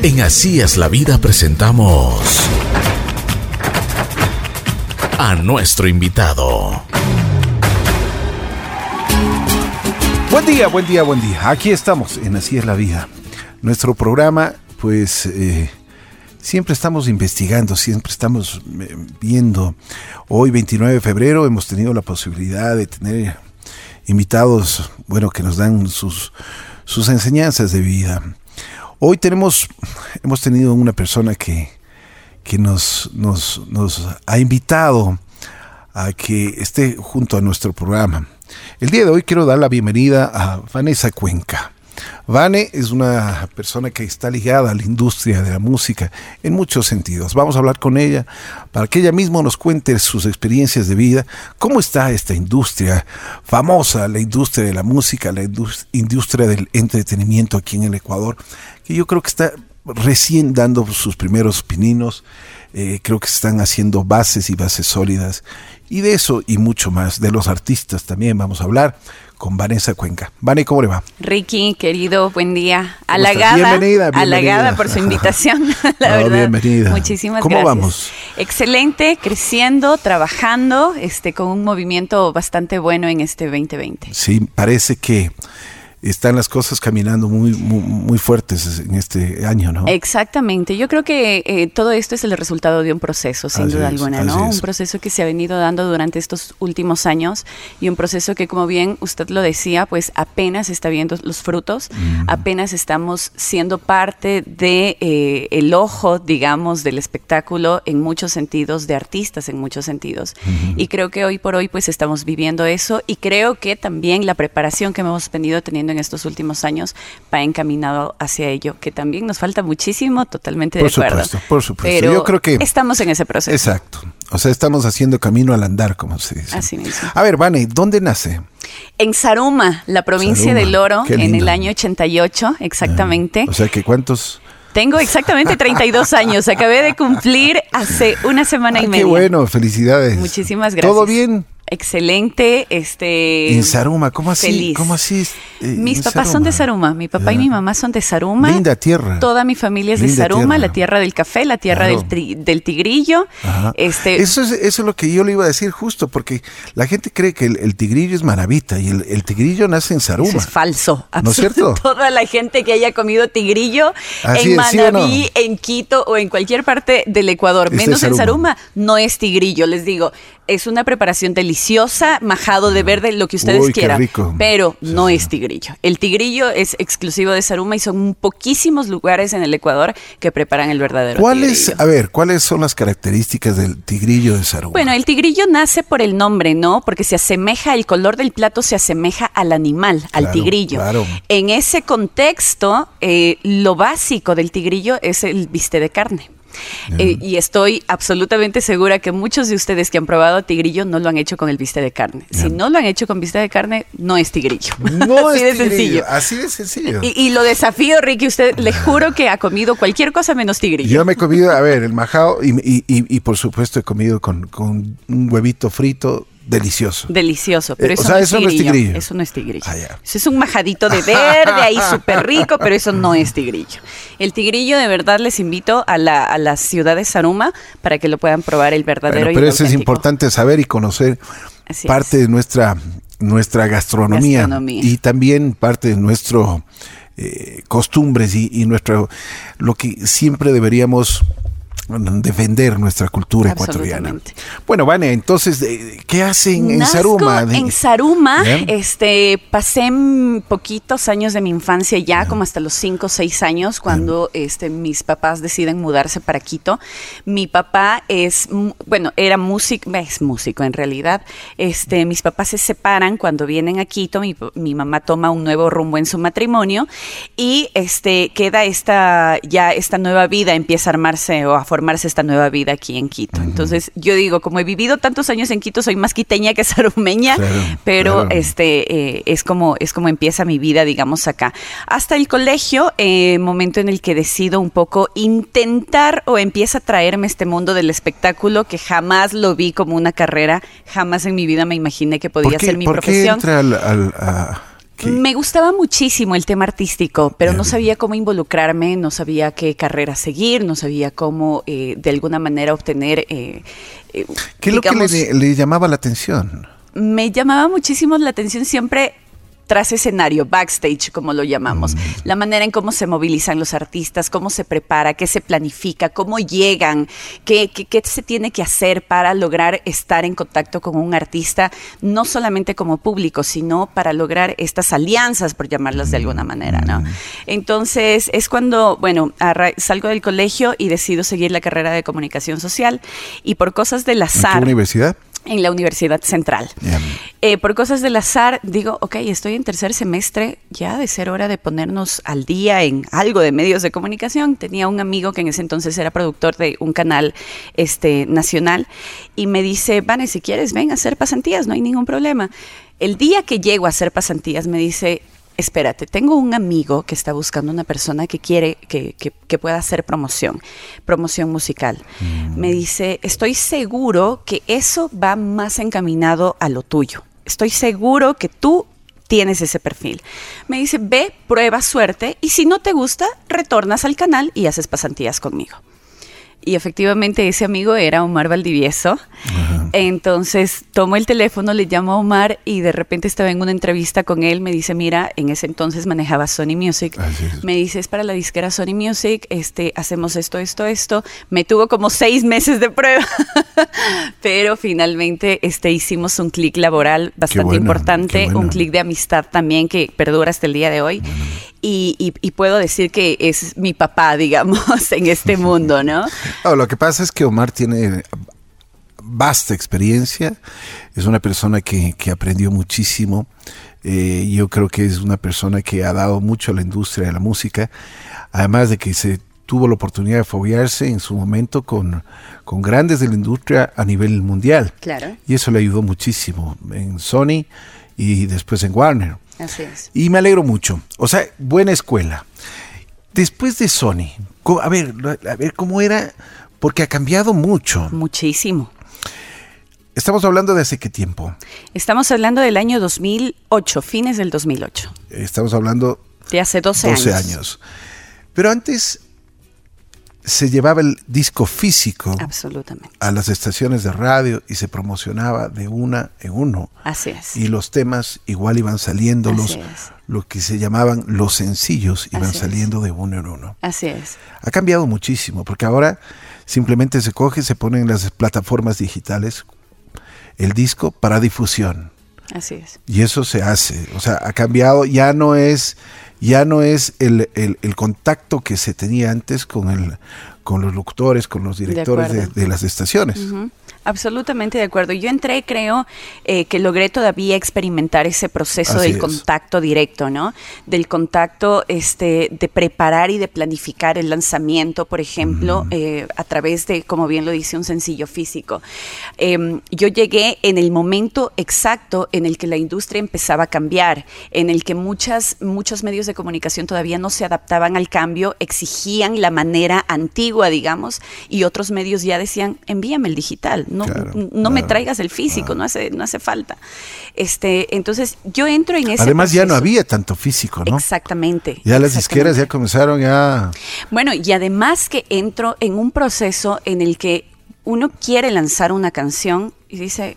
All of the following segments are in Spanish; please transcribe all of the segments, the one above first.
En Así es la vida presentamos a nuestro invitado. Buen día, buen día, buen día. Aquí estamos en Así es la vida. Nuestro programa, pues, eh, siempre estamos investigando, siempre estamos eh, viendo. Hoy, 29 de febrero, hemos tenido la posibilidad de tener invitados, bueno, que nos dan sus, sus enseñanzas de vida. Hoy tenemos, hemos tenido una persona que, que nos, nos, nos ha invitado a que esté junto a nuestro programa. El día de hoy quiero dar la bienvenida a Vanessa Cuenca. Vane es una persona que está ligada a la industria de la música en muchos sentidos. Vamos a hablar con ella para que ella misma nos cuente sus experiencias de vida, cómo está esta industria famosa, la industria de la música, la industria del entretenimiento aquí en el Ecuador, que yo creo que está recién dando sus primeros pininos. Eh, creo que se están haciendo bases y bases sólidas. Y de eso y mucho más, de los artistas también vamos a hablar con Vanessa Cuenca. Vane, ¿cómo le va? Ricky, querido, buen día. Halagada, bienvenida, bienvenida. halagada por su invitación, la verdad. Bienvenida. Muchísimas ¿Cómo gracias. vamos? Excelente, creciendo, trabajando, este, con un movimiento bastante bueno en este 2020. Sí, parece que están las cosas caminando muy, muy, muy, fuertes en este año, ¿no? Exactamente. Yo creo que eh, todo esto es el resultado de un proceso, sin Así duda es, alguna, ¿no? Un proceso que se ha venido dando durante estos últimos años y un proceso que, como bien usted lo decía, pues apenas está viendo los frutos, Mm. apenas estamos siendo parte de eh, el ojo, digamos, del espectáculo en muchos sentidos, de artistas en muchos sentidos. Y creo que hoy por hoy, pues estamos viviendo eso y creo que también la preparación que hemos venido teniendo en estos últimos años va encaminado hacia ello, que también nos falta muchísimo, totalmente Por de acuerdo. supuesto, por supuesto. Pero Yo creo que- estamos en ese proceso. Exacto. O sea, estamos haciendo camino al andar, como se dice. Así mismo. A ver, Vane, ¿dónde nace? En Saruma, la provincia Saruma, del Oro, qué en el año 88, exactamente. O sea, que cuántos... Tengo exactamente 32 años. Acabé de cumplir hace una semana Ah, y qué media. bueno, felicidades. Muchísimas gracias. ¿Todo bien? Excelente. Este. en Saruma, ¿cómo así? feliz. ¿Cómo así? eh, Mis papás son de Saruma. Mi papá y mi mamá son de Saruma. Linda tierra. Toda mi familia es de Saruma, tierra. la tierra del café, la tierra Claro. del, tri- del tigrillo. Ajá. Este, Eso, es, eso es lo que yo le iba a decir justo, porque la gente cree que el, el tigrillo es maravita y el, el tigrillo nace en Saruma. Eso es falso. ¿No es cierto? Toda la gente que haya comido tigrillo Así en. Manabí, en Quito o en cualquier parte del Ecuador, menos en. Saruma, no es tigrillo. Les digo, es una preparación deliciosa, majado de verde, lo que ustedes Uy, qué quieran. rico. Pero Sí, no sí. es tigrillo. El tigrillo es exclusivo de Saruma y son poquísimos lugares en el Ecuador que preparan el verdadero ¿Cuáles, tigrillo. a ver, cuáles son las características del tigrillo de Saruma? Bueno, el tigrillo nace por el nombre, ¿no? Porque se asemeja, el color del plato se asemeja al animal, al tigrillo. claro. En ese contexto, eh, lo básico del tigrillo es el biste de carne. Eh, y estoy absolutamente segura que muchos de ustedes que han probado tigrillo no lo han hecho con el biste de carne. Si no lo han hecho con biste de carne, no es tigrillo. no Así es de tigrillo, sencillo. Así de sencillo. Y, y lo desafío, Ricky, usted le juro que ha comido cualquier cosa menos tigrillo. Yo me he comido, a ver, el majao y, y- y- y por supuesto he comido con, con un huevito frito delicioso. Delicioso, pero Eh, eso, o sea, no, eso es no es tigrillo. Eso no es tigrillo. Ah. Eso es un majadito de verde ahí súper rico, pero eso no es tigrillo. El tigrillo, de verdad, les invito a la, a la ciudad de Saruma para que lo puedan probar el verdadero Bueno, pero eso es importante saber y conocer Así parte es. de nuestra, nuestra gastronomía, Gastronomía. y también parte de nuestro eh, costumbres y, y nuestro lo que siempre deberíamos defender nuestra cultura ecuatoriana. Bueno, Vane, entonces, eh, ¿qué hacen en Nazco Saruma? En Saruma, ¿Ya? este, pasé poquitos años de mi infancia ya, como hasta los 5 o 6 años, cuando este, mis papás deciden mudarse para Quito. Mi papá es, bueno, era músico, es músico en realidad. Este, mis papás se separan cuando vienen a Quito, mi, mi mamá toma un nuevo rumbo en su matrimonio y este, queda esta, ya esta nueva vida, empieza a armarse o a formarse esta nueva vida aquí en Quito. Entonces, yo digo, como he vivido tantos años en Quito, soy más quiteña que sarumeña, Claro, pero claro. este eh, es como es como empieza mi vida, digamos acá. Hasta el colegio, eh, momento en el que decido un poco intentar o empieza a traerme este mundo del espectáculo que jamás lo vi como una carrera, jamás en mi vida me imaginé que ¿Por podía qué, ser mi por qué profesión. entra al, al- a- Me gustaba muchísimo el tema artístico, pero no sabía cómo involucrarme, no sabía qué carrera seguir, no sabía cómo eh, de alguna manera obtener... Eh, eh, ¿Qué es lo que le, le llamaba la atención? Me llamaba muchísimo la atención siempre tras escenario, backstage, como lo llamamos. Mm. La manera en cómo se movilizan los artistas, cómo se prepara, qué se planifica, cómo llegan, qué, qué, se tiene que hacer para lograr estar en contacto con un artista, no solamente como público, sino para lograr estas alianzas, por llamarlas de alguna manera, ¿no? Mm. Entonces, es cuando, bueno, salgo del colegio y decido seguir la carrera de comunicación social y por cosas del azar. ¿En qué universidad? En la Universidad Central. Eh, por cosas del azar, digo, ok, estoy en tercer semestre, ya de ser hora de ponernos al día en algo de medios de comunicación. Tenía un amigo que en ese entonces era productor de un canal este, nacional y me dice, Vane, si quieres, ven a hacer pasantías, no hay ningún problema. El día que llego a hacer pasantías me dice, espérate, tengo un amigo que está buscando una persona que quiere que, pueda hacer promoción, promoción musical. Mm. Me dice, estoy seguro que eso va más encaminado a lo tuyo. Estoy seguro que tú tienes ese perfil. Me dice, ve, prueba suerte y si no te gusta, retornas al canal y haces pasantías conmigo. Y efectivamente ese amigo era Omar Valdivieso. Entonces tomo el teléfono, le llamo a Omar y de repente estaba en una entrevista con él. Me dice, mira, en ese entonces manejaba Sony Music. Me dice, es para la disquera Sony Music, este, hacemos esto, esto, esto. Me tuvo como seis meses de prueba, pero finalmente este, hicimos un clic laboral bastante importante, un clic de amistad también que perdura hasta el día de hoy. Y, puedo decir que es mi papá, digamos, en este mundo, ¿no? Lo que pasa es que Omar tiene vasta experiencia, es una persona que, aprendió muchísimo, eh, yo creo que es una persona que ha dado mucho a la industria de la música, además de que se tuvo la oportunidad de foguearse en su momento con, con grandes de la industria a nivel mundial. Claro. Y eso le ayudó muchísimo en Sony y después en Warner. Así es. Y me alegro mucho. O sea, buena escuela. Después de Sony, a ver, a ver cómo era, porque ha cambiado mucho. Muchísimo. Estamos hablando de hace qué tiempo? Estamos hablando del año 2008, fines del 2008. Estamos hablando de hace 12, 12 años. Pero antes se llevaba el disco físico Absolutamente. a las estaciones de radio y se promocionaba de una en uno. Así es. Y los temas igual iban saliendo, los, lo que se llamaban los sencillos iban saliendo de uno en uno. Así es. Ha cambiado muchísimo, porque ahora simplemente se coge, se pone en las plataformas digitales el disco para difusión. Así es. Y eso se hace, o sea, ha cambiado, ya no es ya no es el, el, contacto que se tenía antes con, el, con los locutores, con los directores de, las estaciones. Absolutamente de acuerdo. Yo entré, creo, eh, que logré todavía experimentar ese proceso del contacto directo, ¿no? Del contacto este, de preparar y de planificar el lanzamiento, por ejemplo, eh, a través de, como bien lo dice, un sencillo físico. Em, yo llegué en el momento exacto en el que la industria empezaba a cambiar, en el que muchas, muchos medios de comunicación todavía no se adaptaban al cambio, exigían la manera antigua, digamos, y otros medios ya decían, envíame el digital no, me traigas el físico, no hace, no hace falta. Este, entonces yo entro en ese Además ya no había tanto físico, ¿no? Exactamente. Ya las disqueras ya comenzaron ya. Bueno, y además que entro en un proceso en el que uno quiere lanzar una canción y dice,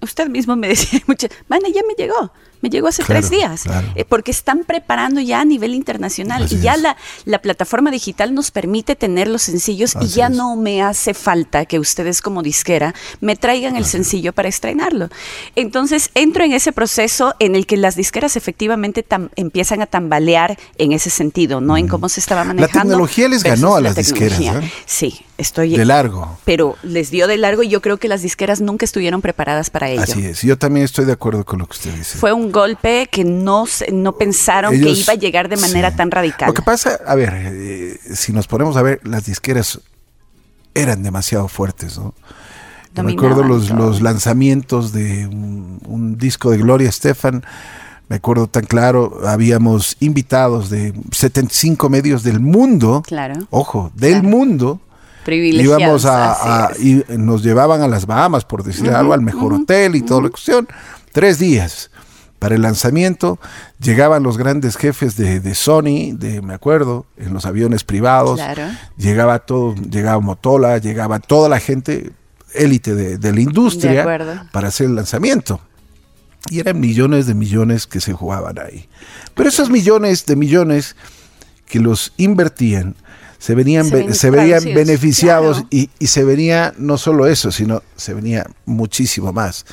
usted mismo me decía mucho, bueno, ya me llegó me llegó hace tres días, eh, porque están preparando ya a nivel internacional y ya la, la, plataforma digital nos permite tener los sencillos y ya no me hace falta que ustedes como disquera me traigan el sencillo para estrenarlo. Entonces entro en ese proceso en el que las disqueras efectivamente empiezan a tambalear en ese sentido, ¿no? En cómo se estaba manejando. La tecnología les ganó a las disqueras. ¿eh? Sí, estoy... De largo. Pero les dio de largo y yo creo que las disqueras nunca estuvieron preparadas para ello. Así es, yo también estoy de acuerdo con lo que usted dice. Fue un golpe que no, no pensaron que iba a llegar de manera tan radical. Lo que pasa, a ver, eh, si nos ponemos a ver, las disqueras eran demasiado fuertes, ¿no? recuerdo los, los, lanzamientos de un, disco de Gloria Estefan, me acuerdo tan claro, habíamos invitados de 75 medios del mundo, claro, ojo, del mundo, íbamos a, y nos llevaban a las Bahamas, por decir algo, al mejor hotel y toda la cuestión, tres días para el lanzamiento, llegaban los grandes jefes de, de Sony, de me acuerdo, en los aviones privados, Claro. llegaba todo, llegaba Motola, llegaba toda la gente élite de, de la industria para hacer el lanzamiento. Y eran millones de millones que se jugaban ahí. Pero esos millones de millones que los invertían, se venían, Se ven se traducidos, beneficiados claro. y, y se venía no solo eso, sino se venía muchísimo más.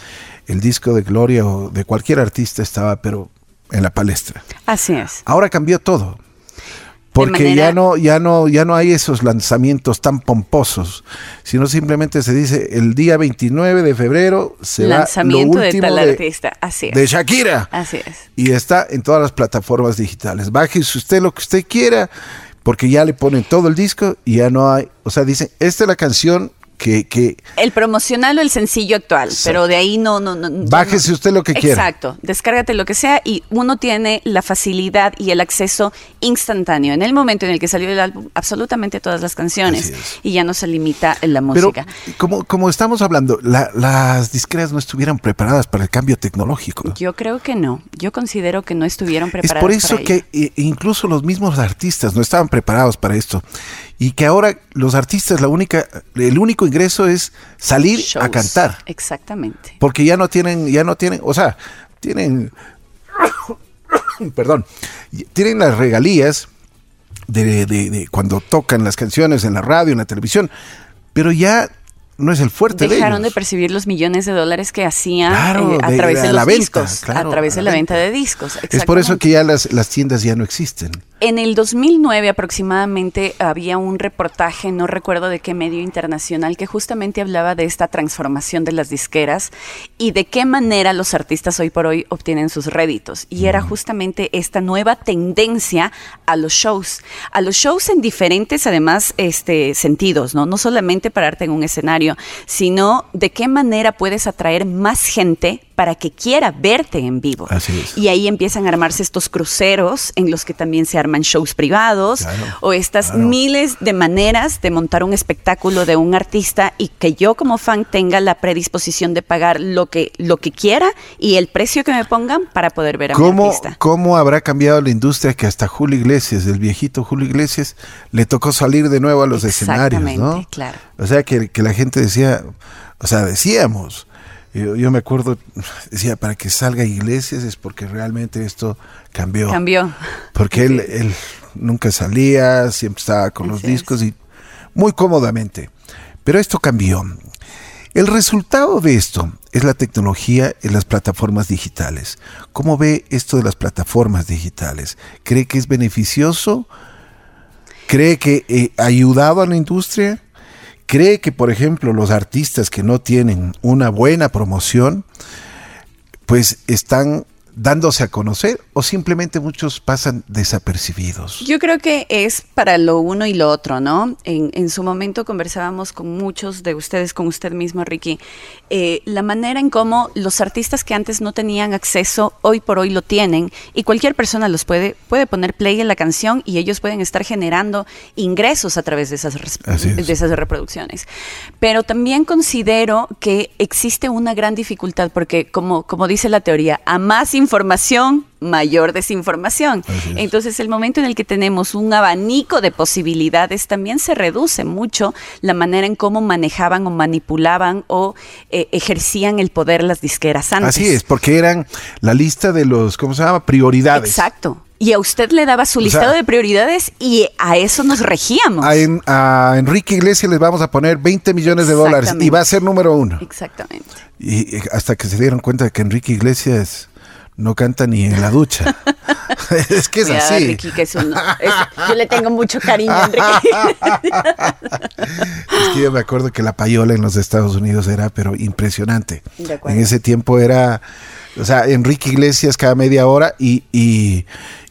El disco de Gloria o de cualquier artista estaba, pero en la palestra. Así es. Ahora cambió todo. Porque manera- ya no, ya no, ya no hay esos lanzamientos tan pomposos, sino simplemente se dice el día 29 de febrero se Lanzamiento va lo de último tal de, artista. Así es. de Shakira Así es. y está en todas las plataformas digitales. Bájese usted lo que usted quiera, porque ya le ponen todo el disco y ya no hay, o sea, dicen, esta es la canción que, que El promocional o el sencillo actual, pero de ahí no, no, no. Bájese no. usted lo que quiera. Exacto, descárgate lo que sea y uno tiene la facilidad y el acceso instantáneo. En el momento en el que salió el álbum, absolutamente todas las canciones es. y ya no se limita en la Pero música. como, como estamos hablando, la- las disqueras no estuvieran preparadas para el cambio tecnológico. Yo creo que no. Yo considero que no estuvieron Es preparados. por eso para que ello. incluso los mismos artistas no estaban preparados para esto. Y que ahora los artistas, la única, el único ingreso es salir a cantar. Exactamente. Porque ya no tienen, ya no tienen, o sea, tienen, perdón, tienen las regalías de, de- de cuando tocan las canciones en la radio, en la televisión, pero ya no es el fuerte de Dejaron de ellos. percibir los millones de dólares que hacían Claro, eh, a través de la venta, claro, a través de la venta de discos. Es por eso que ya las, las tiendas ya no existen. En el 2009 aproximadamente había un reportaje, no recuerdo de qué medio internacional, que justamente hablaba de esta transformación de las disqueras y de qué manera los artistas hoy por hoy obtienen sus réditos. Y era justamente esta nueva tendencia a los shows, a los shows en diferentes además este, sentidos, ¿no? No solamente pararte en un escenario, sino de qué manera puedes atraer más gente para que quiera verte en vivo. Así es. Y ahí empiezan a armarse estos cruceros en los que también se arman shows privados Claro, o estas claro. miles de maneras de montar un espectáculo de un artista y que yo como fan tenga la predisposición de pagar lo que, lo que quiera y el precio que me pongan para poder ver a mi ¿Cómo, artista. ¿Cómo habrá cambiado la industria que hasta Julio Iglesias, el viejito Julio Iglesias, le tocó salir de nuevo a los escenarios, ¿no? Claro. O sea, que, que la gente decía, o sea, decíamos, yo, yo me acuerdo, decía, para que salga Iglesias es porque realmente esto cambió. Cambió. Porque él, él nunca salía, siempre estaba con los es. discos y muy cómodamente. Pero esto cambió. El resultado de esto es la tecnología en las plataformas digitales. ¿Cómo ve esto de las plataformas digitales? ¿Cree que es beneficioso? ¿Cree que eh, ha ayudado a la industria? ¿Cree que, por ejemplo, los artistas que no tienen una buena promoción, pues están dándose a conocer o simplemente muchos pasan desapercibidos? Yo creo que es para lo uno y lo otro, ¿no? En, en su momento conversábamos con muchos de ustedes, con usted mismo, Ricky, eh, la manera en cómo los artistas que antes no tenían acceso, hoy por hoy lo tienen, y cualquier persona los puede, puede poner play en la canción y ellos pueden estar generando ingresos a través de esas, es. de esas reproducciones. Pero también considero que existe una gran dificultad, porque como, como dice la teoría, a más información, mayor desinformación. Entonces, el momento en el que tenemos un abanico de posibilidades, también se reduce mucho la manera en cómo manejaban o manipulaban o eh, ejercían el poder las disqueras antes. Así es, porque eran la lista de los, ¿cómo se llama? Prioridades. Exacto. Y a usted le daba su O listado sea, de prioridades y a eso nos regíamos. A, en- a Enrique Iglesias les vamos a poner 20 millones de dólares y va a ser número uno. Exactamente. Y y hasta que se dieron cuenta de que Enrique Iglesias no canta ni en la ducha. es que es así. Ricky, que es un- es- yo le tengo mucho cariño a Enrique. Es que yo me acuerdo que la payola en los Estados Unidos era, pero impresionante. De. En ese tiempo era, o sea, Enrique Iglesias cada media hora y, y,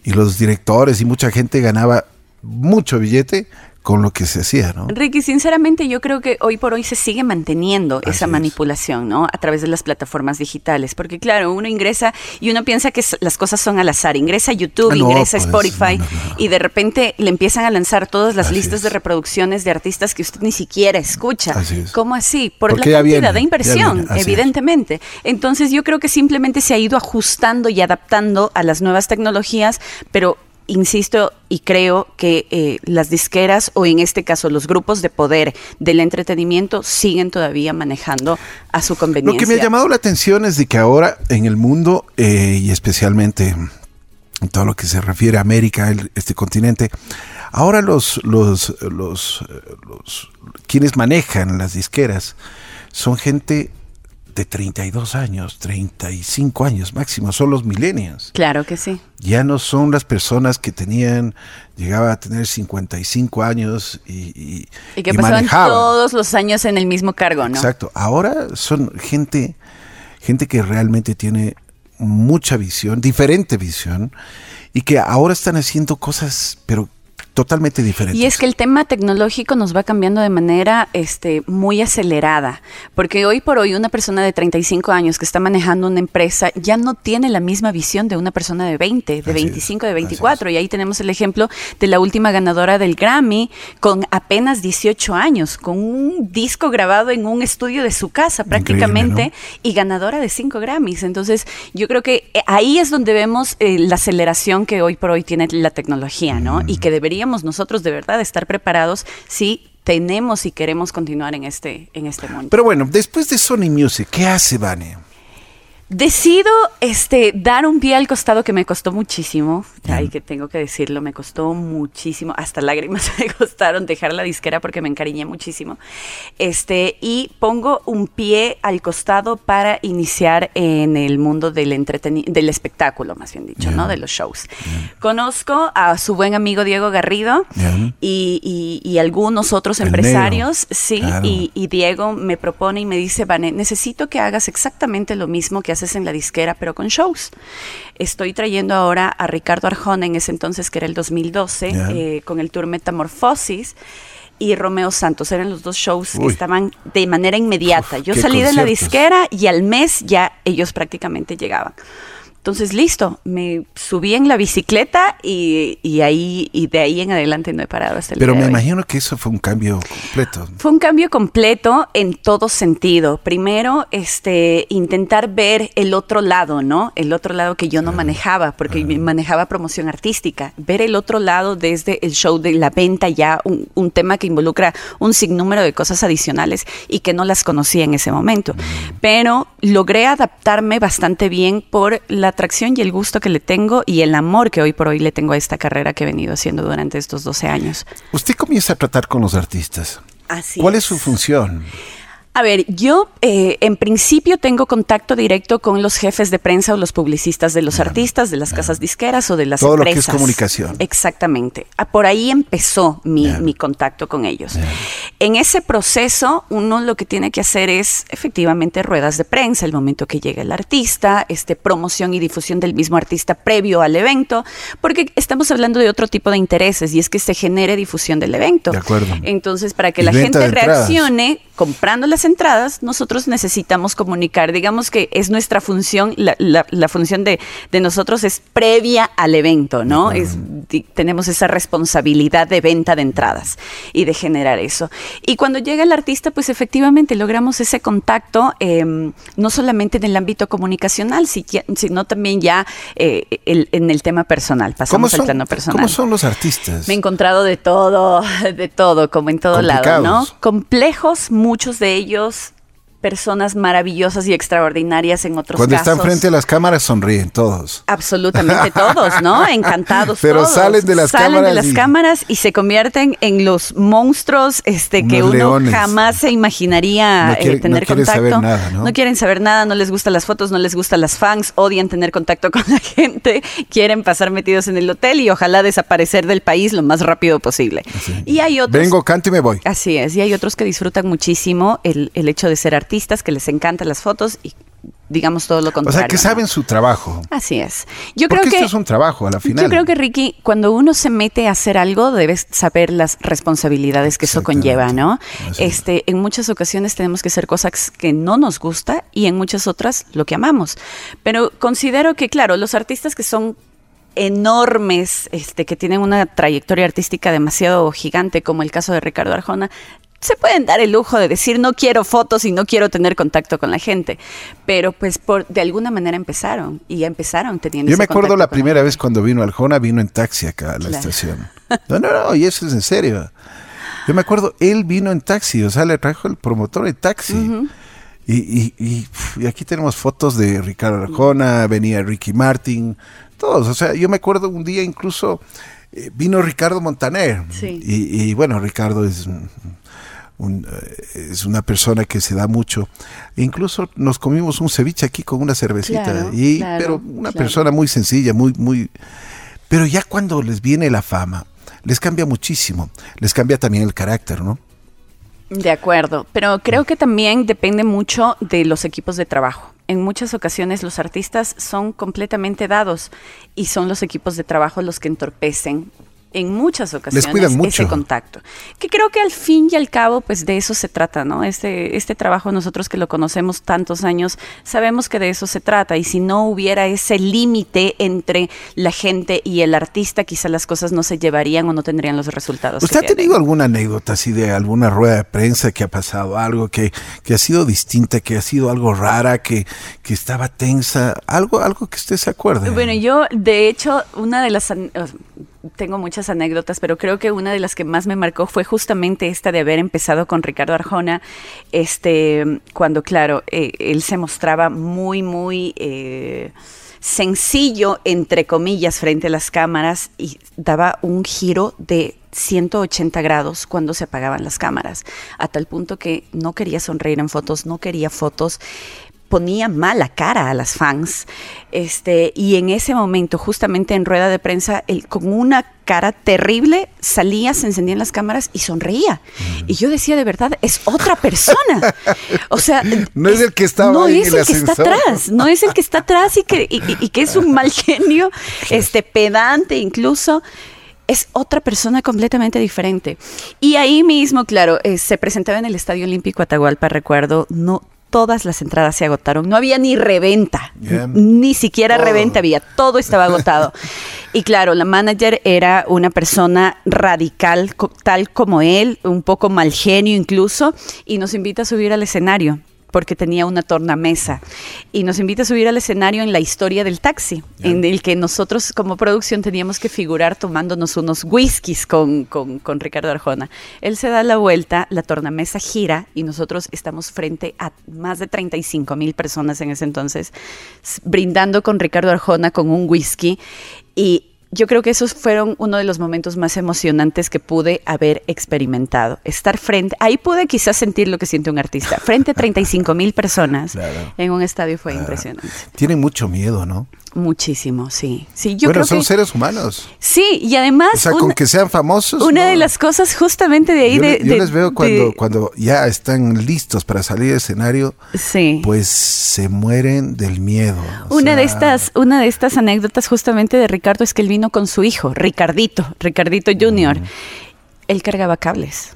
y los directores y mucha gente ganaba mucho billete con lo que se hacía, ¿no? Ricky, sinceramente yo creo que hoy por hoy se sigue manteniendo esa manipulación, ¿no? A través de las plataformas digitales, porque claro, uno ingresa y uno piensa que las cosas son al azar, ingresa a YouTube, ah, ingresa a pues, Spotify y de repente le empiezan a lanzar todas las listas de reproducciones de artistas que usted ni siquiera escucha. Así ¿Cómo así? Por la cantidad de inversión, evidentemente. Entonces yo creo que simplemente se ha ido ajustando y adaptando a las nuevas tecnologías, pero insisto y creo que eh, las disqueras o en este caso los grupos de poder del entretenimiento siguen todavía manejando a su conveniencia. Lo que me ha llamado la atención es de que ahora en el mundo eh, y especialmente en todo lo que se refiere a América, este continente, ahora los, los, los, los quienes manejan las disqueras son gente de 32 años, 35 años máximo, son los millennials. Claro que sí. Ya no son las personas que tenían, llegaba a tener 55 años y, y, que pasaban todos los años en el mismo cargo, ¿no? Exacto. Ahora son gente, gente que realmente tiene mucha visión, diferente visión, y que ahora están haciendo cosas, pero totalmente diferente. Y es que el tema tecnológico nos va cambiando de manera este, muy acelerada, porque hoy por hoy una persona de 35 años que está manejando una empresa ya no tiene la misma visión de una persona de 20, de 25, de 24. Y ahí tenemos el ejemplo de la última ganadora del Grammy con apenas 18 años, con un disco grabado en un estudio de su casa prácticamente y ganadora de 5 Grammys. Entonces yo creo que eh, ahí es donde vemos eh, la aceleración que hoy por hoy tiene la tecnología, ¿no? Y que nosotros de verdad estar preparados si tenemos y queremos continuar en este, en este mundo. Pero bueno, después de Sony Music, ¿qué hace Vane? Decido este, dar un pie al costado que me costó muchísimo. Ay, que tengo que decirlo, me costó muchísimo. Hasta lágrimas me costaron dejar la disquera porque me encariñé muchísimo. Este, y pongo un pie al costado para iniciar en el mundo del entretenimiento, del espectáculo, más bien dicho, ¿no? De los shows. Conozco a su buen amigo Diego Garrido y, algunos otros empresarios, sí. Y, y Diego me propone y me dice, Vane, necesito que hagas exactamente lo mismo que haces en la disquera, pero con shows. Estoy trayendo ahora a Ricardo Arjona en ese entonces, que era el 2012, eh, con el tour Metamorfosis y Romeo Santos. Eran los dos shows que estaban de manera inmediata. Yo salí de la disquera y al mes ya ellos prácticamente llegaban. Entonces, listo, me subí en la bicicleta y, ahí y de ahí en adelante no he parado hasta el Pero me imagino que eso fue un cambio completo. Fue un cambio completo en todo sentido. Primero, este, intentar ver el otro lado, ¿no? El otro lado que yo no manejaba, porque manejaba promoción artística. Ver el otro lado desde el show de la venta ya, un, un, tema que involucra un sinnúmero de cosas adicionales y que no las conocía en ese momento. Pero logré adaptarme bastante bien por la atracción y el gusto que le tengo y el amor que hoy por hoy le tengo a esta carrera que he venido haciendo durante estos 12 años. Usted comienza a tratar con los artistas. Así ¿Cuál es su función? A ver, yo eh, en principio tengo contacto directo con los jefes de prensa o los publicistas de los artistas, de las casas disqueras o de las Todo empresas. Todo lo que es comunicación. Exactamente. Ah, por ahí empezó mi, contacto con ellos. En ese proceso, uno lo que tiene que hacer es efectivamente ruedas de prensa, el momento que llega el artista, este, promoción y difusión del mismo artista previo al evento, porque estamos hablando de otro tipo de intereses y es que se genere difusión del evento. De acuerdo. Entonces, para que la gente reaccione comprando las entradas, nosotros necesitamos comunicar. Digamos que es nuestra función, la, la, función de, de, nosotros es previa al evento, ¿no? Es, tenemos esa responsabilidad de venta de entradas y de generar eso. Y cuando llega el artista, pues efectivamente logramos ese contacto, em, no solamente en el ámbito comunicacional, sino también ya eh, en el tema personal. Pasamos al plano personal. ¿Cómo son los artistas? Me he encontrado de todo, de todo, como en todo lado, ¿no? Complejos, muchos de ellos Dios personas maravillosas y extraordinarias en otros Cuando están frente a las cámaras sonríen todos. Absolutamente todos, ¿no? Encantados Pero salen de las salen cámaras de las y... cámaras y se convierten en los monstruos este que uno jamás se imaginaría eh, tener contacto. ¿no? quieren saber nada, no les gustan las fotos, no les gustan las fans, odian tener contacto con la gente, quieren pasar metidos en el hotel y ojalá desaparecer del país lo más rápido posible. Y hay otros Vengo, canto y me voy. Así es, y hay otros que disfrutan muchísimo el, el hecho de ser artistas que les encantan las fotos y digamos todo lo O contrario. sea, que saben su trabajo. Así es. Yo Porque creo que esto es un trabajo a la final. Yo creo que Ricky, cuando uno se mete a hacer algo, debes saber las responsabilidades que eso conlleva, ¿no? Este, en muchas ocasiones tenemos que hacer cosas que no nos gusta y en muchas otras lo que amamos. Pero considero que, claro, los artistas que son enormes, este, que tienen una trayectoria artística demasiado gigante, como el caso de Ricardo Arjona, se pueden dar el lujo de decir no quiero fotos y no quiero tener contacto con la gente, pero pues por de alguna manera empezaron y ya empezaron teniendo Yo ese me acuerdo la primera vez cuando vino Aljona, vino en taxi acá a la Claro. estación. No, no, no, y eso es en serio. Yo me acuerdo, él vino en taxi, o sea, le trajo el promotor en taxi. y, y, y aquí tenemos fotos de Ricardo Arjona, venía Ricky Martin, todos. O sea, yo me acuerdo un día incluso eh, vino Ricardo Montaner. Sí. Y, y bueno, Ricardo es, un- eh, es una persona que se da mucho. Incluso nos comimos un ceviche aquí con una cervecita. Claro, y, claro, pero una claro. persona muy sencilla, muy, muy... Pero ya cuando les viene la fama, les cambia muchísimo. Les cambia también el carácter, ¿no? De acuerdo, pero creo que también depende mucho de los equipos de trabajo. En muchas ocasiones los artistas son completamente dados y son los equipos de trabajo los que entorpecen en muchas ocasiones mucho. ese contacto. Que creo que al fin y al cabo, pues de eso se trata, ¿no? Este, este trabajo, nosotros que lo conocemos tantos años, sabemos que de eso se trata. Y si no hubiera ese límite entre la gente y el artista, quizá las cosas no se llevarían o no tendrían los resultados. ¿Usted ha que tenido alguna anécdota así de alguna rueda de prensa que ha pasado algo que, que ha sido distinta, que ha sido algo rara, que, que estaba tensa? Algo, algo que usted se acuerde. Bueno, yo de hecho, una de las... Tengo muchas anécdotas, pero creo que una de las que más me marcó fue justamente esta de haber empezado con Ricardo Arjona, este, cuando, claro, eh, él se mostraba muy, muy eh, sencillo, entre comillas, frente a las cámaras y daba un giro de 180 grados cuando se apagaban las cámaras, a tal punto que no quería sonreír en fotos, no quería fotos ponía mala cara a las fans. Este, y en ese momento, justamente en rueda de prensa, él con una cara terrible salía, se encendían las cámaras y sonreía. Y yo decía, de verdad, es otra persona. O sea, No es el que estaba no en es el el que está atrás, no es el que está atrás y que, y- y- y que es un mal genio, este pedante incluso. Es otra persona completamente diferente. Y ahí mismo, claro, eh, se presentaba en el Estadio Olímpico Atahualpa, recuerdo, no todas las entradas se agotaron, no había ni reventa, ni siquiera reventa había, todo estaba agotado. y claro, la manager era una persona radical, co- tal como él, un poco mal genio incluso, y nos invita a subir al escenario porque tenía una tornamesa. Y nos invita a subir al escenario en la historia del taxi, en el que nosotros como producción teníamos que figurar tomándonos unos whiskies con, con, con Ricardo Arjona. Él se da la vuelta, la tornamesa gira y nosotros estamos frente a más de 35 mil personas en ese entonces, brindando con Ricardo Arjona con un whisky. Y yo creo que esos fueron uno de los momentos más emocionantes que pude haber experimentado. Estar frente, ahí pude quizás sentir lo que siente un artista, frente a 35 mil personas Claro. en un estadio fue impresionante. Tienen mucho miedo, ¿no? Muchísimo, sí. Sí, yo bueno, creo son que seres humanos. sí y además O sea, una, con que sean famosos. una no. de las cosas justamente de ahí yo, de, yo de- les veo cuando, de- cuando ya están listos para salir del escenario, sí. pues se mueren del miedo. Una de estas, una de estas anécdotas justamente de Ricardo es que él vino con su hijo, Ricardito, Ricardito Junior. Él cargaba cables.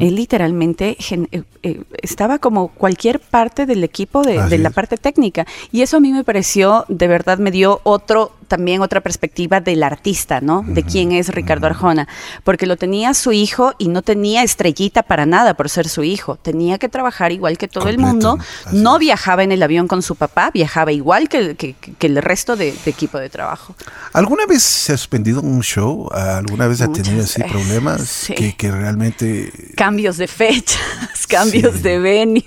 Él literalmente gen- eh, eh, estaba como cualquier parte del equipo de, de la parte técnica. Y eso a mí me pareció, de verdad, me dio otro, también otra perspectiva del artista, ¿no? De quién es Ricardo Arjona. Porque lo tenía su hijo y no tenía estrellita para nada por ser su hijo. Tenía que trabajar igual que todo el mundo. así No viajaba en el avión con su papá, viajaba igual que, el- que- que el resto de, de equipo de trabajo. ¿Alguna vez se ha suspendido un show? ¿Alguna vez ha tenido así veces, problemas sí. que, que realmente... Cambios de fechas, cambios Sí. de venues,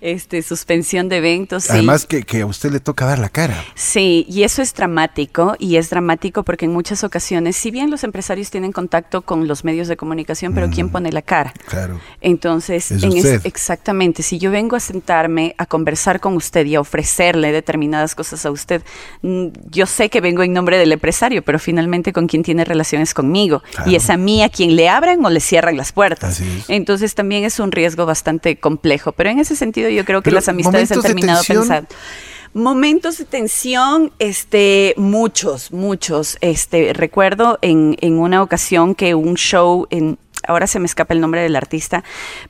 este, suspensión de eventos. sí. Además que, que a usted le toca dar la cara. Sí, y eso es dramático, y es dramático porque en muchas ocasiones, si bien los empresarios tienen contacto con los medios de comunicación, pero ¿quién pone la cara? Claro. Entonces, Es en es- exactamente, si yo vengo a sentarme a conversar con usted y a ofrecerle determinadas cosas a usted, mm, yo sé que vengo en nombre del empresario, pero finalmente con quien tiene relaciones conmigo. Claro. Y es a mí a quien le abran o le cierran las puertas. Entonces también es un riesgo bastante complejo, pero en ese sentido sentido yo creo que las amistades han terminado pensando. Momentos de tensión, este, muchos, muchos. Este, recuerdo en, en una ocasión que un show en, ahora se me escapa el nombre del artista,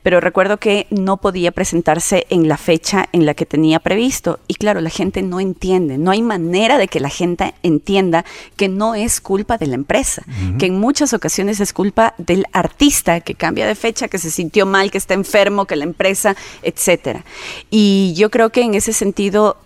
pero recuerdo que no podía presentarse en la fecha en la que tenía previsto. Y claro, la gente no entiende, no hay manera de que la gente entienda que no es culpa de la empresa, que en muchas ocasiones es culpa del artista que cambia de fecha, que se sintió mal, que está enfermo, que la empresa, etcétera. Y yo creo que en ese sentido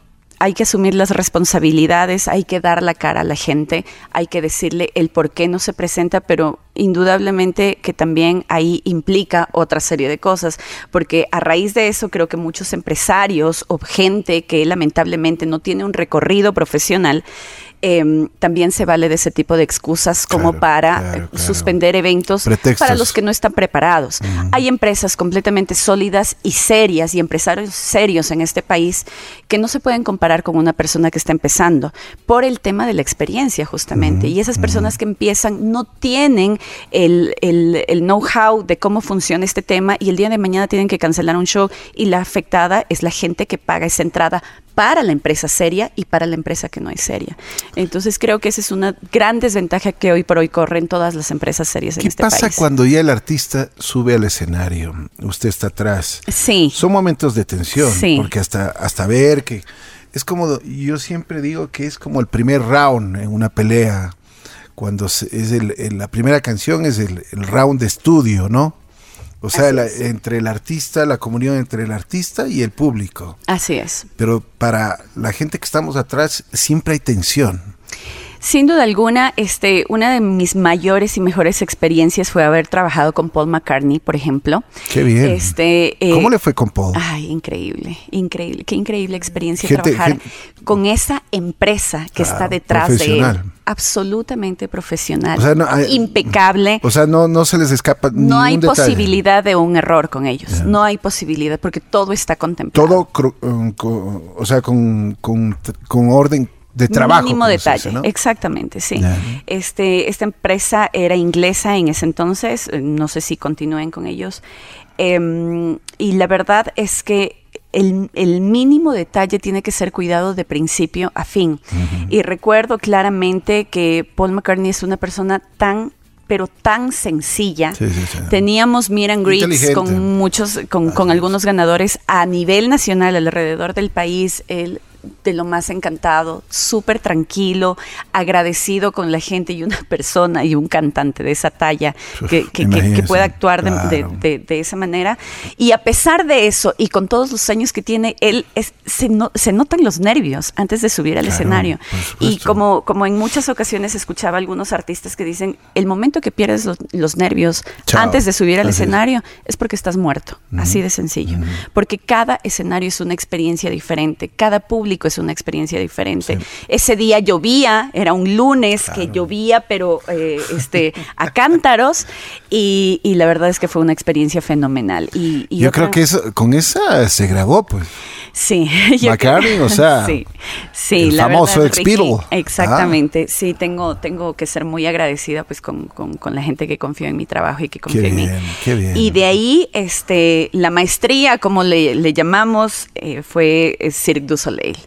hay que asumir las responsabilidades, hay que dar la cara a la gente, hay que decirle el por qué no se presenta, pero indudablemente que también ahí implica otra serie de cosas, porque a raíz de eso creo que muchos empresarios o gente que lamentablemente no tiene un recorrido profesional, Em, también se vale de ese tipo de excusas como para eh, suspender eventos para los que no están preparados. Hay empresas completamente sólidas y serias y empresarios serios en este país que no se pueden comparar con una persona que está empezando por el tema de la experiencia justamente. Y esas personas que empiezan no tienen el, el, el know-how de cómo funciona este tema y el día de mañana tienen que cancelar un show y la afectada es la gente que paga esa entrada para la empresa seria y para la empresa que no es seria. Entonces creo que esa es una gran desventaja que hoy por hoy corren todas las empresas serias en este país. ¿Qué pasa cuando ya el artista sube al escenario? Usted está atrás. Sí. Son momentos de tensión, porque hasta, hasta ver que... Es como, yo siempre digo que es como el primer round en una pelea, cuando es el, la primera canción es el, el round de estudio, ¿no? O sea, entre el artista, la comunión entre el artista y el público. Así es. Pero para la gente que estamos atrás siempre hay tensión. Sin duda alguna, este, una de mis mayores y mejores experiencias fue haber trabajado con Paul McCartney, por ejemplo. Qué bien. Este, eh, ¿Cómo le fue con Paul? Ay, increíble, increíble, qué increíble experiencia trabajar con esa empresa que está detrás de él. Absolutamente profesional, impecable. O sea, no, no se les escapa. No hay posibilidad de un error con ellos. No hay posibilidad porque todo está contemplado. Todo, um, o sea, con, con, con orden de trabajo. Mínimo detalle, exactamente, sí. Este, esta empresa era inglesa en ese entonces, eh, no sé si continúen con ellos. Em, y la verdad es que el, mínimo detalle tiene que ser cuidado de principio a fin. Y recuerdo claramente que Paul McCartney es una persona tan pero tan sencilla. Teníamos meet and greets con muchos, con, con, algunos ganadores a nivel nacional alrededor del país. El de lo más encantado, súper tranquilo, agradecido con la gente y una persona y un cantante de esa talla que, que, pueda actuar de, esa manera. Y a pesar de eso, y con todos los años que tiene, él es, se, se notan los nervios antes de subir al escenario. Y como, como en muchas ocasiones escuchaba algunos artistas que dicen, el momento que pierdes los, nervios antes de subir al escenario es. porque estás muerto, así de sencillo. Porque cada escenario es una experiencia diferente, cada público es una experiencia diferente. Ese día llovía, era un lunes que llovía, pero eh, este, a cántaros, y, la verdad es que fue una experiencia fenomenal. Y, Yo creo que eso, con esa se grabó, pues. Sí. McCartney, o sea, sí, sí, el famoso Expiro. Exactamente, sí, tengo, tengo que ser muy agradecida pues con, la gente que confió en mi trabajo y que confió en mí. Qué bien. Y de ahí, este, la maestría, como le, llamamos, eh, fue Cirque du Soleil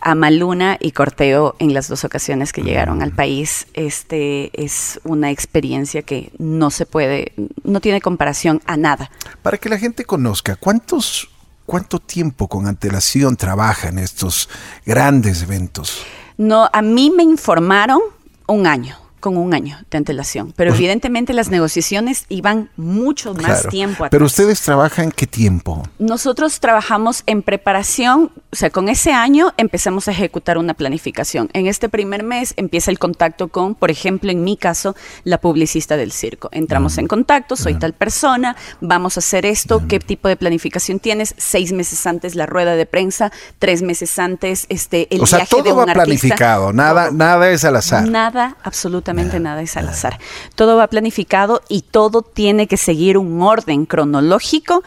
a Maluna y Corteo en las dos ocasiones que llegaron al país. Este es una experiencia que no se puede, no tiene comparación a nada. Para que la gente conozca, ¿cuántos, cuánto tiempo con antelación trabaja en estos grandes eventos? No, a mí me informaron un año con un año de antelación. Pero evidentemente las negociaciones iban mucho más tiempo Pero ustedes trabajan qué tiempo? Nosotros trabajamos en preparación, o sea, con ese año empezamos a ejecutar una planificación. En este primer mes empieza el contacto con, por ejemplo, en mi caso, la publicista del circo. Entramos en contacto, soy tal persona, vamos a hacer esto, ¿qué tipo de planificación tienes? Seis meses antes la rueda de prensa, tres meses antes este, el o sea, todo va planificado, nada, nada es al azar. Nada, absolutamente nada es al azar. Todo va planificado y todo tiene que seguir un orden cronológico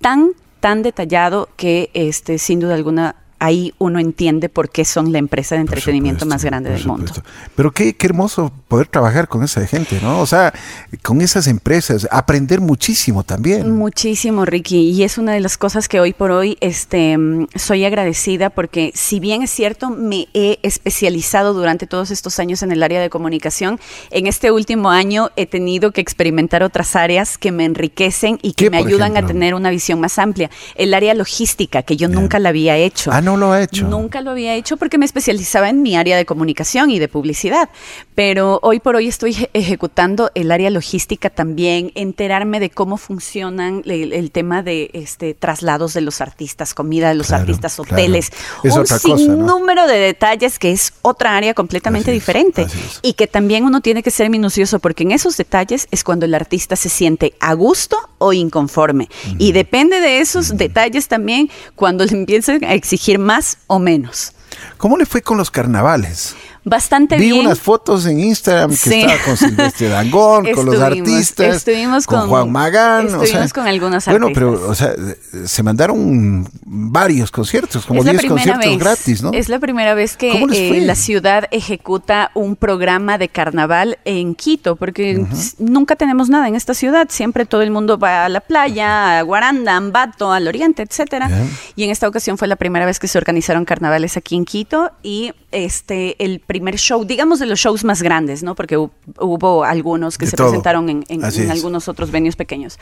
tan tan detallado que este sin duda alguna ahí uno entiende por qué son la empresa de entretenimiento más grande del mundo. Pero qué, qué, hermoso poder trabajar con esa gente, ¿no? O sea, con esas empresas, aprender muchísimo también. Muchísimo, Ricky. Y es una de las cosas que hoy por hoy este, soy agradecida porque si bien es cierto, me he especializado durante todos estos años en el área de comunicación, en este último año he tenido que experimentar otras áreas que me enriquecen y que me ayudan a tener una visión más amplia. El área logística, que yo nunca la había hecho. Ah, no lo ha hecho. Nunca lo había hecho porque me especializaba en mi área de comunicación y de publicidad. Pero hoy por hoy estoy ejecutando el área logística también, enterarme de cómo funcionan el, tema de este traslados de los artistas, comida de los artistas, hoteles, un sinnúmero de detalles que es otra área completamente diferente y que también uno tiene que ser minucioso porque en esos detalles es cuando el artista se siente a gusto o inconforme. Y depende de esos detalles también cuando le empiecen a exigir más o menos. ¿Cómo le fue con los carnavales? Bastante Vi bien. Vi unas fotos en Instagram que estaba con Silvestre Dangón, con los artistas, estuvimos con, Juan Magán. Estuvimos con algunos artistas. Bueno, pero, o sea, se mandaron varios conciertos, como 10 conciertos gratis, ¿no? Es la primera vez que eh, la ciudad ejecuta un programa de carnaval en Quito, porque nunca tenemos nada en esta ciudad. Siempre todo el mundo va a la playa, a Guaranda, a Ambato, al oriente, etcétera. Y en esta ocasión fue la primera vez que se organizaron carnavales aquí en Quito y este el primer show, digamos de los shows más grandes, ¿no? Porque hubo algunos que se presentaron en, algunos otros venues pequeños.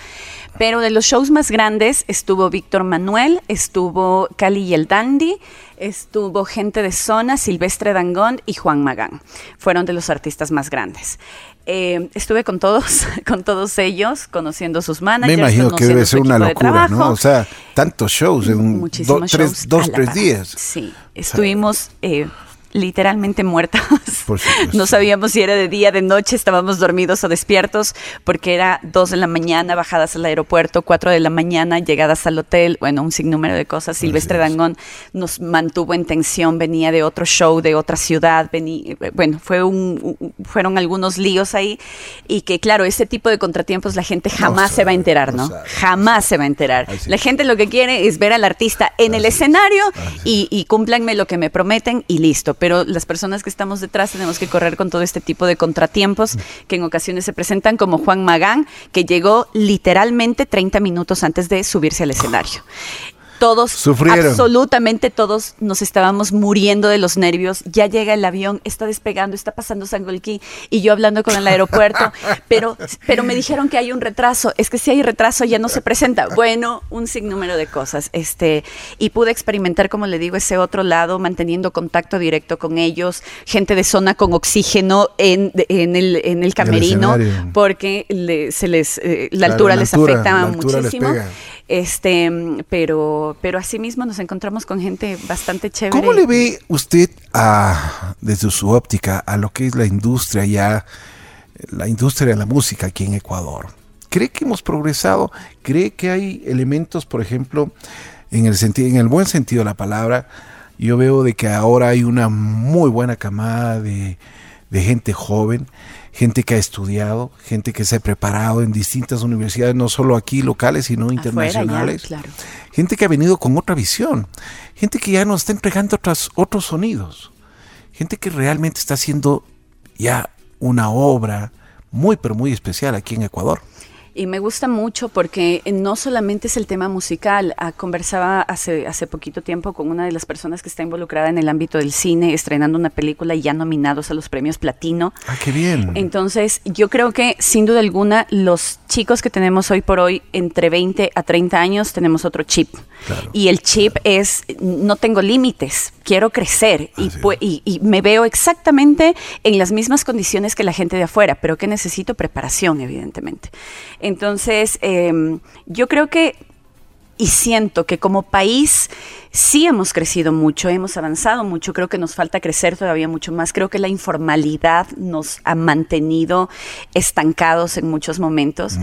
Pero de los shows más grandes estuvo Víctor Manuel, estuvo Cali y el Dandy, estuvo gente de zona, Silvestre Dangón y Juan Magán. Fueron de los artistas más grandes. Eh, estuve con todos, con todos ellos, conociendo sus managers. Me imagino que debe ser una locura, ¿no? O sea, tantos shows en tres, dos, tres días. Sí, estuvimos eh, literalmente muertas. no sabíamos si era de día, de noche, estábamos dormidos o despiertos, porque era dos de la mañana, bajadas al aeropuerto, cuatro de la mañana, llegadas al hotel, bueno, un sinnúmero de cosas. Silvestre Dangón nos mantuvo en tensión, venía de otro show, de otra ciudad, venía, bueno, fue un, fueron algunos líos ahí, y que claro, ese tipo de contratiempos la gente jamás se va a enterar, ¿no? jamás se va a enterar. La gente lo que quiere es ver al artista en el escenario y, y cúmplanme lo que me prometen y listo pero las personas que estamos detrás tenemos que correr con todo este tipo de contratiempos que en ocasiones se presentan, como Juan Magán, que llegó literalmente 30 minutos antes de subirse al escenario todos, absolutamente todos nos estábamos muriendo de los nervios. Ya llega el avión, está despegando, está pasando Sangolquí y yo hablando con el aeropuerto, pero, pero me dijeron que hay un retraso. Es que si hay retraso ya no se presenta. Bueno, un sinnúmero de cosas. Este, y pude experimentar, como le digo, ese otro lado, manteniendo contacto directo con ellos, gente de zona con oxígeno en, en, el, en el camerino, porque se les, eh, la, altura les afecta muchísimo. Este, pero, pero asimismo nos encontramos con gente bastante chévere. ¿Cómo le ve usted a, desde su óptica a lo que es la industria ya, la industria de la música aquí en Ecuador? ¿Cree que hemos progresado? ¿Cree que hay elementos, por ejemplo, en el sentido, en el buen sentido de la palabra? Yo veo de que ahora hay una muy buena camada de, de gente joven gente que ha estudiado, gente que se ha preparado en distintas universidades, no solo aquí locales, sino internacionales. Gente que ha venido con otra visión, gente que ya nos está entregando otras, otros sonidos, gente que realmente está haciendo ya una obra muy, pero muy especial aquí en Ecuador. Y me gusta mucho porque no solamente es el tema musical. Ah, conversaba hace, hace poquito tiempo con una de las personas que está involucrada en el ámbito del cine, estrenando una película y ya nominados a los premios Platino. Ah, qué bien. Entonces, yo creo que sin duda alguna, los chicos que tenemos hoy por hoy, entre 20 a 30 años, tenemos otro chip. Y el chip es, no tengo límites, quiero crecer y, y, me veo exactamente en las mismas condiciones que la gente de afuera, pero que necesito preparación, evidentemente. Entonces, em, yo creo que y siento que como país sí hemos crecido mucho, hemos avanzado mucho, creo que nos falta crecer todavía mucho más, creo que la informalidad nos ha mantenido estancados en muchos momentos.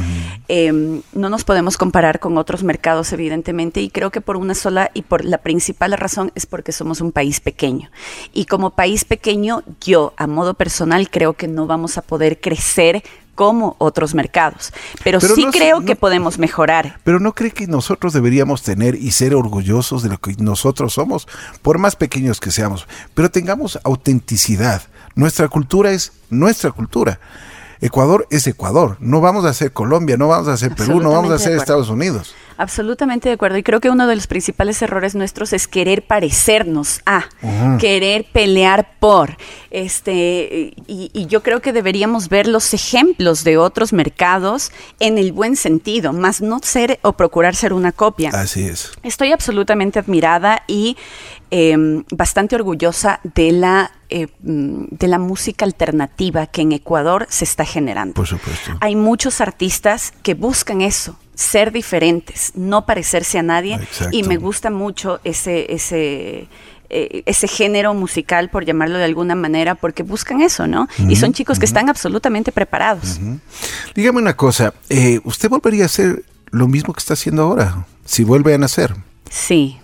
Em, no nos podemos comparar con otros mercados, evidentemente, y creo que por una sola y por la principal razón es porque somos un país pequeño. Y como país pequeño, yo, a modo personal, creo que no vamos a poder crecer como otros mercados. Pero, sí creo que podemos mejorar. Pero no cree que nosotros deberíamos tener y ser orgullosos de lo que nosotros somos, por más pequeños que seamos, pero tengamos autenticidad. Nuestra cultura es nuestra cultura. Ecuador es Ecuador. No vamos a ser Colombia, no vamos a ser Perú, no vamos a ser Estados Unidos. Absolutamente de acuerdo. Y creo que uno de los principales errores nuestros es querer parecernos a, querer pelear por. Este, y, yo creo que deberíamos ver los ejemplos de otros mercados en el buen sentido, más no ser o procurar ser una copia. Así es. Estoy absolutamente admirada y em, bastante orgullosa de la eh, mm, de la música alternativa que en Ecuador se está generando. Por supuesto. Hay muchos artistas que buscan eso, ser diferentes, no parecerse a nadie. Y me gusta mucho ese, ese, eh, ese género musical, por llamarlo de alguna manera, porque buscan eso, ¿no? y son chicos que están absolutamente preparados. Dígame una cosa, eh, ¿usted volvería a hacer lo mismo que está haciendo ahora? Si vuelve a nacer. Sí.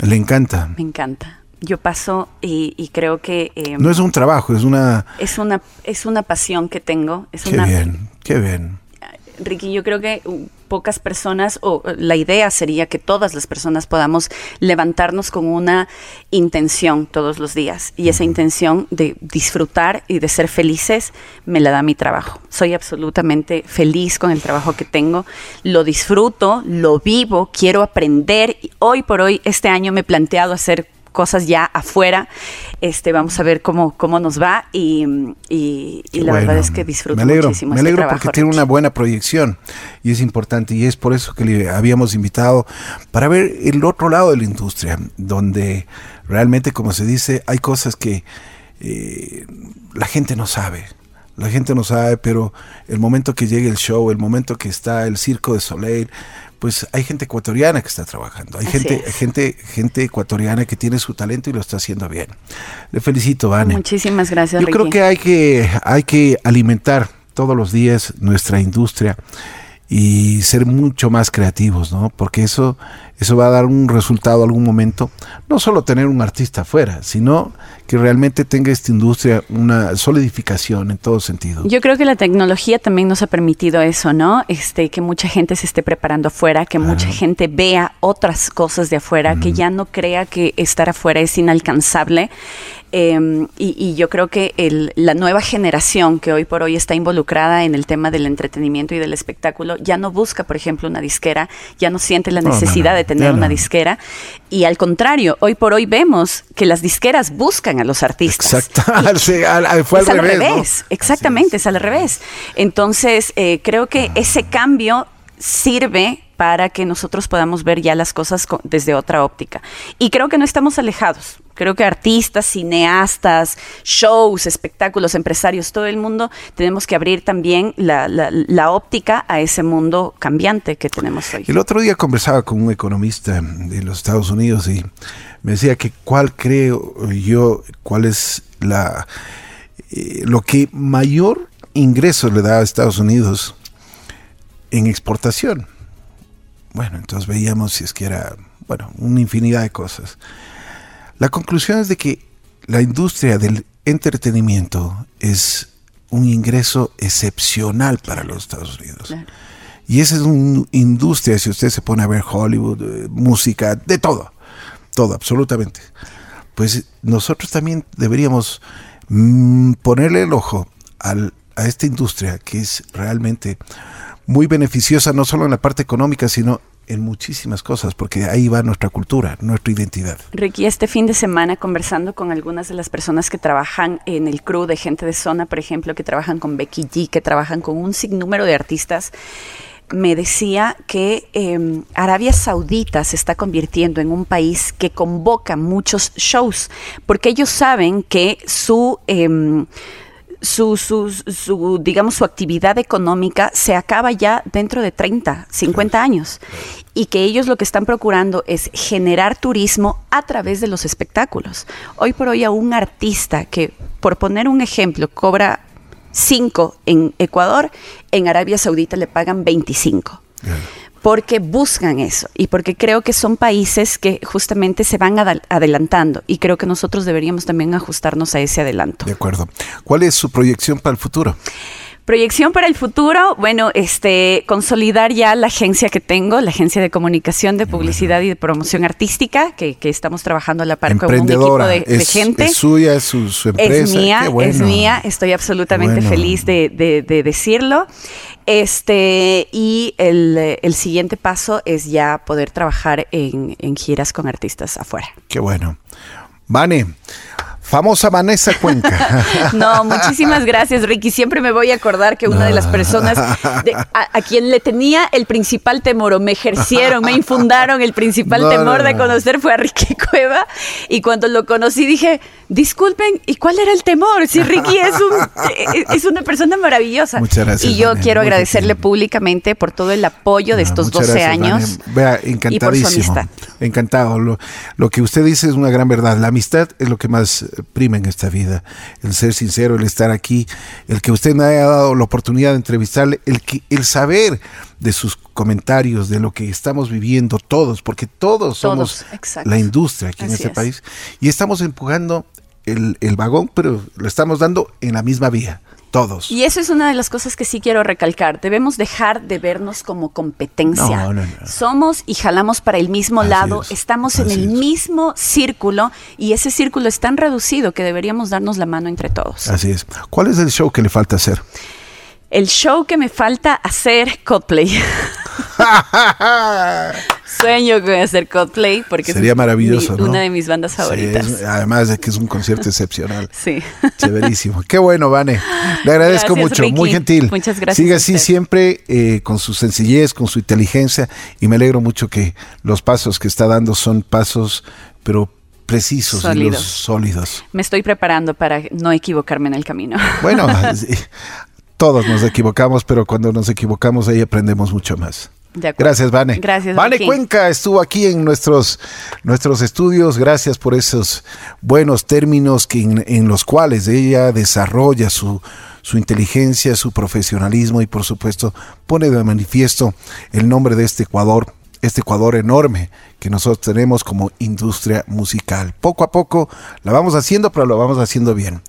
Le encanta. Me encanta. Yo paso y, creo que... Em, no es un trabajo, es una... Es una, es una pasión que tengo. Es qué bien, qué bien. Ricky, yo creo que pocas personas, o eh, la idea sería que todas las personas podamos levantarnos con una intención todos los días. Y esa intención de disfrutar y de ser felices me la da mi trabajo. Soy absolutamente feliz con el trabajo que tengo. Lo disfruto, lo vivo, quiero aprender. Hoy por hoy, este año me he planteado hacer cosas ya afuera. Este, vamos a ver cómo, cómo nos va y, la verdad es que disfruto me alegro, muchísimo. Me este alegro porque tiene una buena proyección y es importante y es por eso que le habíamos invitado para ver el otro lado de la industria, donde realmente, como se dice, hay cosas que eh, la gente no sabe. La gente no sabe, pero el momento que llegue el show, el momento que está el Circo de Soleil, pues hay gente ecuatoriana que está trabajando, hay gente, gente, gente ecuatoriana que tiene su talento y lo está haciendo bien. Le felicito, Vane. Muchísimas gracias. Yo creo que hay que, hay que alimentar todos los días nuestra industria y ser mucho más creativos, ¿no? Porque eso, eso va a dar un resultado algún momento. No solo tener un artista afuera, sino que realmente tenga esta industria una solidificación en todo sentido. Yo creo que la tecnología también nos ha permitido eso, ¿no? Este, que mucha gente se esté preparando afuera, que mucha gente vea otras cosas de afuera, que ya no crea que estar afuera es inalcanzable. Em, y, yo creo que el, la nueva generación que hoy por hoy está involucrada en el tema del entretenimiento y del espectáculo ya no busca, por ejemplo, una disquera, ya no siente la necesidad de tener una disquera. Y al contrario, hoy por hoy vemos que las disqueras buscan a los artistas. Exacto, fue al revés. Exactamente, es. al revés. Entonces, eh, creo que ese cambio sirve para que nosotros podamos ver ya las cosas desde otra óptica. Y creo que no estamos alejados. Creo que artistas, cineastas, shows, espectáculos, empresarios, todo el mundo, tenemos que abrir también la, óptica a ese mundo cambiante que tenemos hoy. El otro día conversaba con un economista de los Estados Unidos y me decía que cuál creo yo, cuál es la eh, lo que mayor ingreso le da a Estados Unidos en exportación. Bueno, entonces veíamos si es que era, bueno, una infinidad de cosas. La conclusión es de que la industria del entretenimiento es un ingreso excepcional para los Estados Unidos. Y esa es una industria, si usted se pone a ver Hollywood, eh, música, de todo, todo, absolutamente. Pues nosotros también deberíamos mm, ponerle el ojo a esta industria que es realmente muy beneficiosa no solo en la parte económica, sino en muchísimas cosas, porque ahí va nuestra cultura, nuestra identidad. Ricky, este fin de semana conversando con algunas de las personas que trabajan en el crew de gente de zona, por ejemplo, que trabajan con Becky G, que trabajan con un sinnúmero de artistas, me decía que em, Arabia Saudita se está convirtiendo en un país que convoca muchos shows, porque ellos saben que su... Em, su, su, su, digamos, su actividad económica se acaba ya dentro de 30, 50 años. Y que ellos lo que están procurando es generar turismo a través de los espectáculos. Hoy por hoy a un artista que, por poner un ejemplo, cobra 5 en Ecuador, en Arabia Saudita le pagan 25 porque buscan eso y porque creo que son países que justamente se van adelantando y creo que nosotros deberíamos también ajustarnos a ese adelanto. De acuerdo. ¿Cuál es su proyección para el futuro? Proyección para el futuro, bueno, este, consolidar ya la agencia que tengo, la agencia de comunicación, de publicidad y de promoción artística, que, que estamos trabajando a la par con un equipo de, gente. es suya, es su, su empresa. Es mía, bueno. es mía, estoy absolutamente Bueno. feliz de, de- de decirlo. Este, y el, el siguiente paso es ya poder trabajar en, en giras con artistas afuera. Qué bueno. Vane, famosa Vanessa Cuenca. No, muchísimas gracias, Ricky. Siempre me voy a acordar que una de las personas de- a, a quien le tenía el principal temor o me ejercieron, me infundaron el principal No, temor no, de no. conocer fue a Ricky Cueva. Y cuando lo conocí dije, disculpen, ¿y cuál era el temor? Si Ricky es, un, es una persona maravillosa. Muchas gracias, Y yo quiero agradecerle públicamente por todo el apoyo de Ah, estos muchas 12 gracias, años. Vea, y por su encantadísimo. amistad. Encantado. Lo, lo que usted dice es una gran verdad. La amistad es lo que más eh, prima en esta vida. El ser sincero, el estar aquí, el que usted me haya dado la oportunidad de entrevistarle, el, que, el saber de sus comentarios, de lo que estamos viviendo todos, porque todos somos exacto. la industria aquí en este es. país y estamos empujando el, el vagón, pero lo estamos dando en la misma vía. Todos. Y eso es una de las cosas que sí quiero recalcar. Debemos dejar de vernos como competencia. No, no, no. Somos y jalamos para el mismo Así lado, es, estamos en el es. mismo círculo y ese círculo es tan reducido que deberíamos darnos la mano entre todos. Así es. ¿Cuál es el show que le falta hacer? El show que me falta hacer Coldplay. Sueño con hacer Coldplay porque Sería es maravilloso, mi- ¿no? una de mis bandas Sí, favoritas. es- además de que es un concierto excepcional. Sí. Chéverísimo. Qué bueno, Vane. Le agradezco Gracias, mucho, Ricky. muy gentil. Muchas gracias Siga a así siempre eh, con su sencillez, con su inteligencia y me alegro mucho que los pasos que está dando son pasos, pero precisos y los Sólidos. Me estoy preparando para no equivocarme en el camino. Bueno, todos nos equivocamos, pero cuando nos equivocamos ahí aprendemos mucho más. Gracias, Vane. Gracias, Vane. Cuenca estuvo aquí en nuestros, nuestros estudios. Gracias por esos buenos términos que en, en los cuales ella desarrolla su, su inteligencia, su profesionalismo y, por supuesto, pone de manifiesto el nombre de este Ecuador, este Ecuador enorme que nosotros tenemos como industria musical. Poco a poco la vamos haciendo, pero lo vamos haciendo bien.